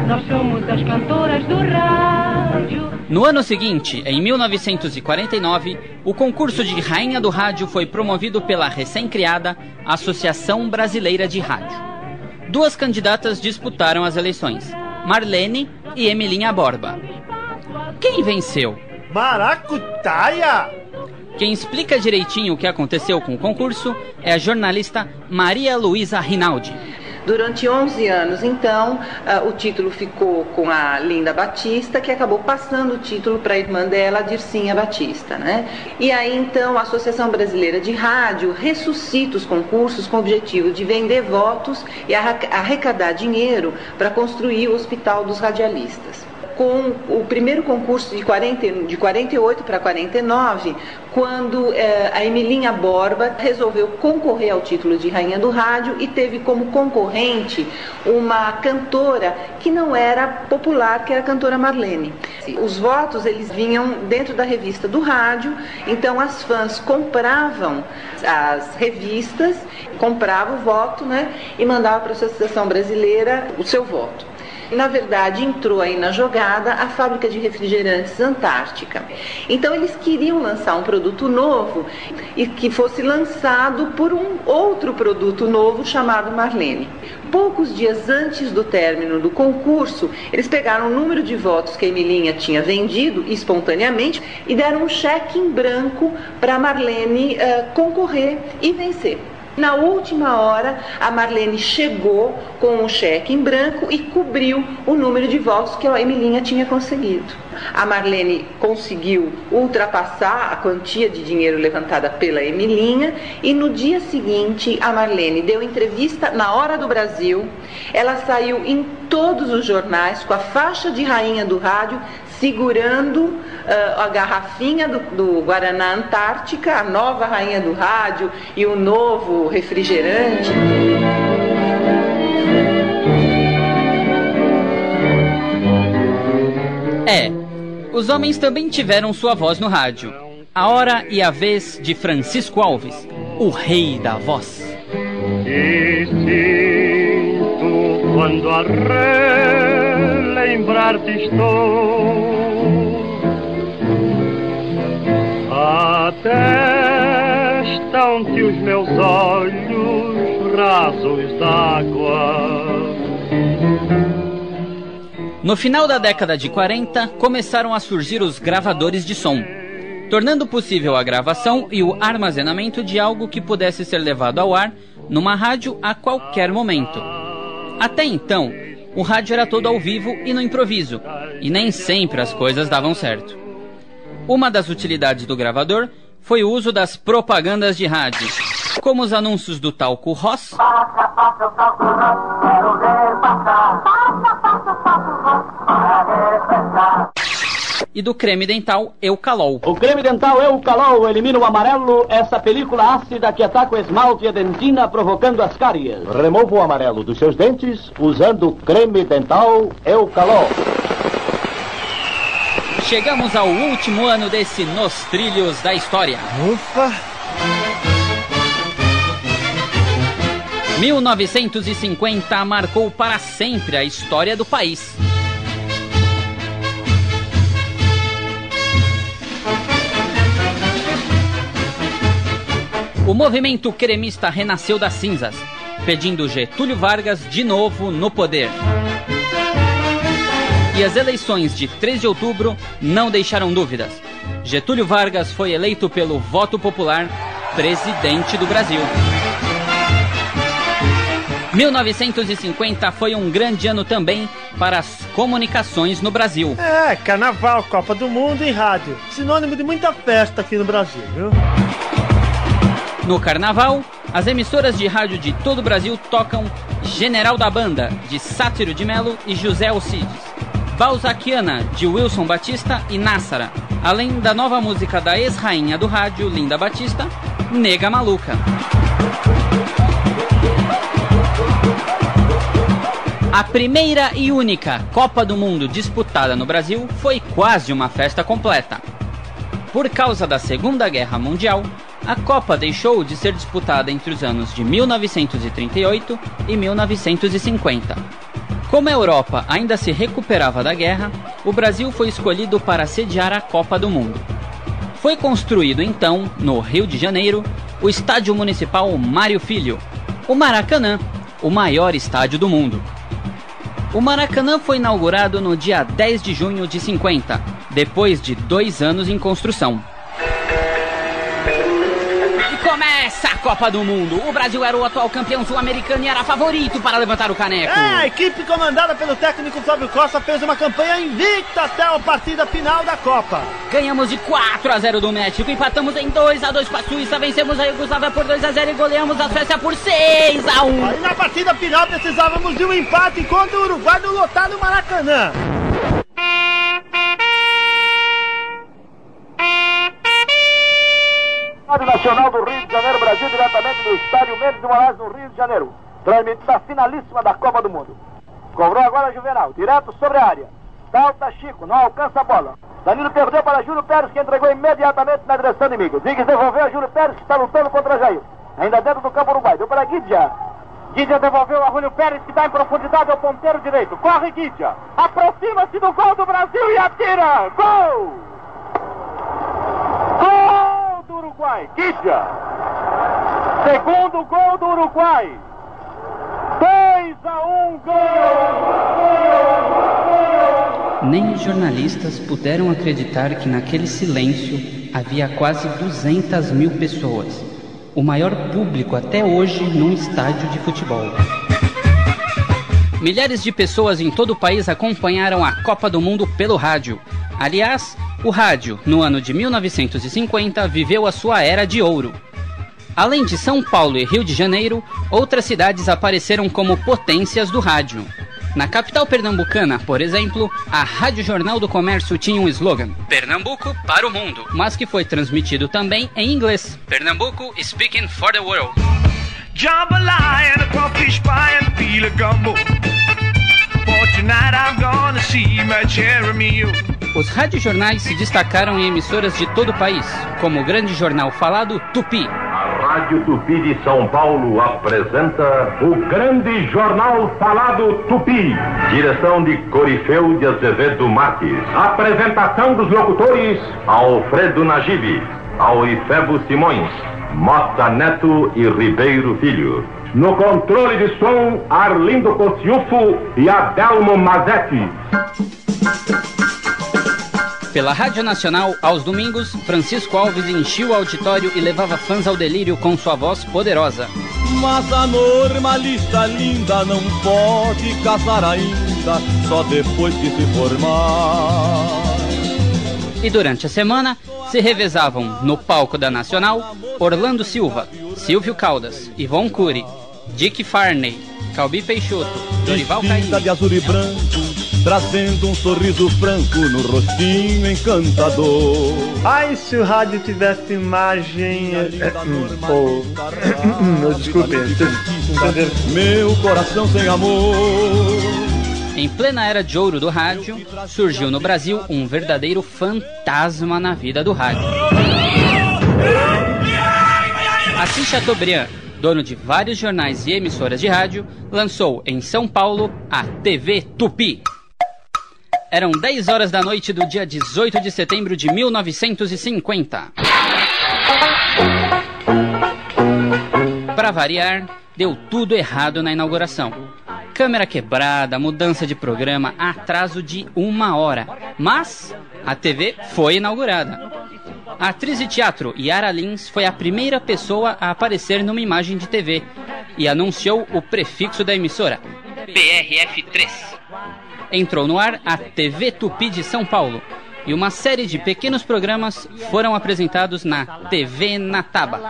Speaker 18: Nós somos as cantoras do rádio.
Speaker 1: No ano seguinte, em 1949, o concurso de Rainha do Rádio foi promovido pela recém-criada Associação Brasileira de Rádio. Duas candidatas disputaram as eleições, Marlene e Emilinha Borba. Quem venceu?
Speaker 19: Maracutaia!
Speaker 1: Quem explica direitinho o que aconteceu com o concurso é a jornalista Maria Luísa Rinaldi.
Speaker 24: Durante 11 anos, então, ah, o título ficou com a Linda Batista, que acabou passando o título para a irmã dela, a Dircinha Batista. Né? E aí, então, a Associação Brasileira de Rádio ressuscita os concursos com o objetivo de vender votos e arrecadar dinheiro para construir o Hospital dos Radialistas com o primeiro concurso de, 40, de 48 para 49, quando eh, a Emilinha Borba resolveu concorrer ao título de Rainha do Rádio e teve como concorrente uma cantora que não era popular, que era a cantora Marlene. Os votos eles vinham dentro da revista do rádio, então as fãs compravam as revistas, compravam o voto, né, e mandavam para a Associação Brasileira o seu voto. Na verdade, entrou aí na jogada a fábrica de refrigerantes Antártica. Então, eles queriam lançar um produto novo e que fosse lançado por um outro produto novo chamado Marlene. Poucos dias antes do término do concurso, eles pegaram o número de votos que a Emilinha tinha vendido espontaneamente e deram um cheque em branco para Marlene eh, concorrer e vencer. Na última hora, a Marlene chegou com um cheque em branco e cobriu o número de votos que a Emilinha tinha conseguido. A Marlene conseguiu ultrapassar a quantia de dinheiro levantada pela Emilinha e no dia seguinte a Marlene deu entrevista na Hora do Brasil. Ela saiu em todos os jornais com a faixa de rainha do rádio segurando uh, a garrafinha do, do Guaraná Antártica, a nova rainha do rádio e o novo refrigerante.
Speaker 1: É, os homens também tiveram sua voz no rádio. A hora e a vez de Francisco Alves, o rei da voz.
Speaker 3: E sinto quando a relembrar-te estou Atestam-te os meus olhos rasos d'água
Speaker 1: No final da década de 40, começaram a surgir os gravadores de som, tornando possível a gravação e o armazenamento de algo que pudesse ser levado ao ar numa rádio a qualquer momento. Até então, o rádio era todo ao vivo e no improviso, e nem sempre as coisas davam certo. Uma das utilidades do gravador foi o uso das propagandas de rádio, como os anúncios do talco Ross e do creme dental Eucalol.
Speaker 25: O creme dental Eucalol elimina o amarelo, essa película ácida que ataca o esmalte e a dentina, provocando as cáries.
Speaker 26: Remova o amarelo dos seus dentes usando o creme dental Eucalol.
Speaker 1: Chegamos ao último ano desse Nos Trilhos da História.
Speaker 19: Ufa!
Speaker 1: 1950 marcou para sempre a história do país. Movimento cremista renasceu das cinzas, pedindo Getúlio Vargas de novo no poder. E as eleições de 3 de outubro não deixaram dúvidas. Getúlio Vargas foi eleito pelo voto popular presidente do Brasil. 1950 foi um grande ano também para as comunicações no Brasil.
Speaker 19: É, carnaval, Copa do Mundo e rádio. Sinônimo de muita festa aqui no Brasil, viu?
Speaker 1: No carnaval, as emissoras de rádio de todo o Brasil tocam General da Banda, de Sátiro de Melo e José Alcides, Balzaquiana, de Wilson Batista e Nassara, além da nova música da ex-rainha do rádio, Linda Batista, Nega Maluca. A primeira e única Copa do Mundo disputada no Brasil foi quase uma festa completa. Por causa da Segunda Guerra Mundial, a Copa deixou de ser disputada entre os anos de 1938 e 1950. Como a Europa ainda se recuperava da guerra, o Brasil foi escolhido para sediar a Copa do Mundo. Foi construído então, no Rio de Janeiro, o Estádio Municipal Mário Filho, o Maracanã, o maior estádio do mundo. O Maracanã foi inaugurado no dia 10 de junho de 50, depois de dois anos em construção. E começa a Copa do Mundo. O Brasil era o atual campeão sul-americano e era favorito para levantar o caneco.
Speaker 19: É, a equipe comandada pelo técnico Flávio Costa fez uma campanha invicta até a partida final da Copa.
Speaker 1: Ganhamos de 4 a 0 do México, empatamos em 2 a 2 com a Suíça, vencemos a Iugoslávia por 2 a 0 e goleamos a Suécia por 6 a 1.
Speaker 19: Aí na partida final precisávamos de um empate contra o Uruguai no lotado Maracanã.
Speaker 27: Nacional do Rio de Janeiro, Brasil, diretamente do estádio Mendes de Moraes, no Rio de Janeiro. Transmitindo a finalíssima da Copa do Mundo. Cobrou agora Juvenal, direto sobre a área. Salta Chico, não alcança a bola. Danilo perdeu para Júlio Pérez, que entregou imediatamente na direção inimiga. Zigues devolveu a Júlio Pérez, que está lutando contra Jair. Ainda dentro do campo uruguai. Deu para Guidia. Guidia devolveu a Júlio Pérez, que está em profundidade ao ponteiro direito. Corre Guidia. Aproxima-se do gol do Brasil e atira. Gol! Gol do Uruguai. Guidia. Segundo gol do Uruguai. 2 a 1
Speaker 1: Nem os jornalistas puderam acreditar que naquele silêncio havia quase 200 mil pessoas, o maior público até hoje num estádio de futebol. Milhares de pessoas em todo o país acompanharam a Copa do Mundo pelo rádio. Aliás, o rádio, no ano de 1950, viveu a sua era de ouro. Além de São Paulo e Rio de Janeiro, outras cidades apareceram como potências do rádio. Na capital pernambucana, por exemplo, a Rádio Jornal do Comércio tinha um slogan: Pernambuco para o mundo, mas que foi transmitido também em inglês: Pernambuco speaking for the world. Os radiojornais se destacaram em emissoras de todo o país, como o grande jornal falado Tupi.
Speaker 2: A Rádio Tupi de São Paulo apresenta o grande jornal falado Tupi. Direção de Corifeu de Azevedo Marques. Apresentação dos locutores Alfredo Nagibe, Aurifebo Simões, Mota Neto e Ribeiro Filho. No controle de som, Arlindo Cociufo e Adelmo Mazetti.
Speaker 1: Pela Rádio Nacional, aos domingos, Francisco Alves enchia o auditório e levava fãs ao delírio com sua voz poderosa.
Speaker 28: Mas a normalista linda não pode casar ainda, só depois que se formar.
Speaker 1: E durante a semana, se revezavam no palco da Nacional Orlando Silva, Silvio Caldas, Ivon Cury, Dick Farney, Calbi Peixoto, Dorival
Speaker 28: Vestida
Speaker 1: Caymmi.
Speaker 28: de azul e branco, trazendo um sorriso franco no rostinho encantador.
Speaker 19: Ai, se o rádio tivesse imagem. Ou. Desculpe?
Speaker 28: Meu coração sem amor.
Speaker 1: Em plena era de ouro do rádio, surgiu no Brasil um verdadeiro fantasma na vida do rádio. Assis Chateaubriand, dono de vários jornais e emissoras de rádio, lançou em São Paulo a TV Tupi. Eram 10 horas da noite do dia 18 de setembro de 1950. Para variar, deu tudo errado na inauguração. Câmera quebrada, mudança de programa, atraso de uma hora. Mas a TV foi inaugurada. A atriz de teatro Yara Lins foi a primeira pessoa a aparecer numa imagem de TV e anunciou o prefixo da emissora, PRF3. Entrou no ar a TV Tupi de São Paulo e uma série de pequenos programas foram apresentados na TV Nataba.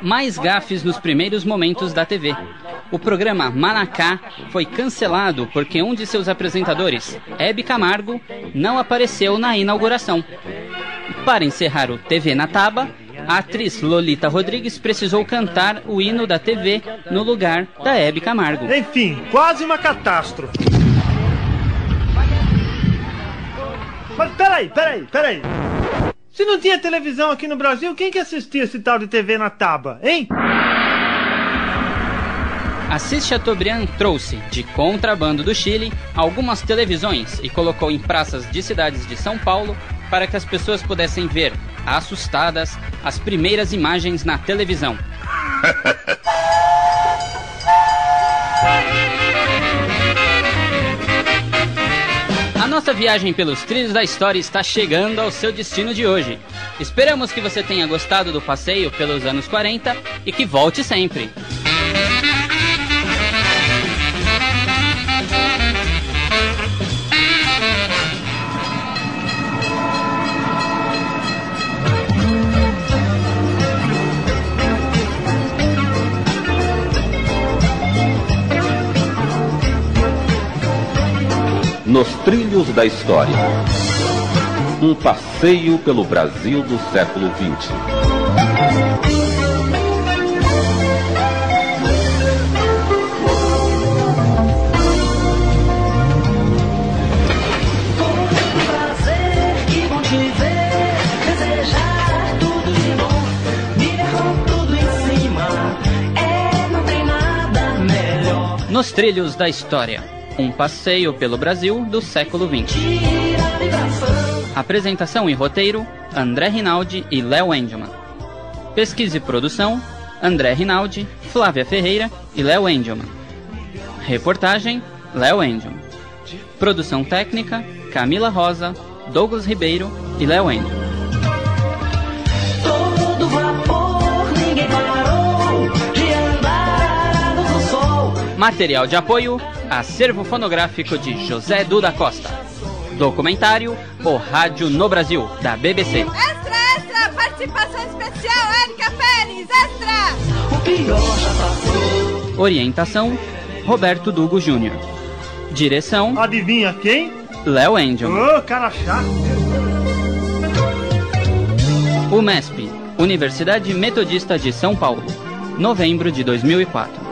Speaker 1: Mais gafes nos primeiros momentos da TV. O programa Manacá foi cancelado porque um de seus apresentadores, Hebe Camargo, não apareceu na inauguração. Para encerrar o TV Nataba, a atriz Lolita Rodrigues precisou cantar o hino da TV no lugar da Hebe Camargo.
Speaker 19: Enfim, quase uma catástrofe. Mas peraí, peraí, peraí. Se não tinha televisão aqui no Brasil, quem que assistia esse tal de TV na tábua, hein?
Speaker 1: Assis Chateaubriand trouxe, de contrabando do Chile, algumas televisões e colocou em praças de cidades de São Paulo para que as pessoas pudessem ver, assustadas, as primeiras imagens na televisão. A nossa viagem pelos trilhos da história está chegando ao seu destino de hoje. Esperamos que você tenha gostado do passeio pelos anos 40 e que volte sempre.
Speaker 2: Trilhos da história. Um passeio pelo Brasil do século XX.
Speaker 1: Nos trilhos da história. Um passeio pelo Brasil do século XX. Apresentação e roteiro: André Rinaldi e Léo Engelman. Pesquisa e produção: André Rinaldi, Flávia Ferreira e Léo Engelman. Reportagem: Léo Engelman. Produção técnica: Camila Rosa, Douglas Ribeiro e Léo Engelman. Material de apoio: Acervo fonográfico de José Duda Costa. Documentário: O Rádio no Brasil, da BBC.
Speaker 4: Extra, extra, Participação especial, Érica Pérez, extra!
Speaker 29: O pior já passou.
Speaker 1: Orientação: Roberto Dugo Júnior. Direção:
Speaker 3: Adivinha quem?
Speaker 1: Léo Angel.
Speaker 3: Ô, cara chato.
Speaker 1: UMESP, Universidade Metodista de São Paulo. Novembro de 2004.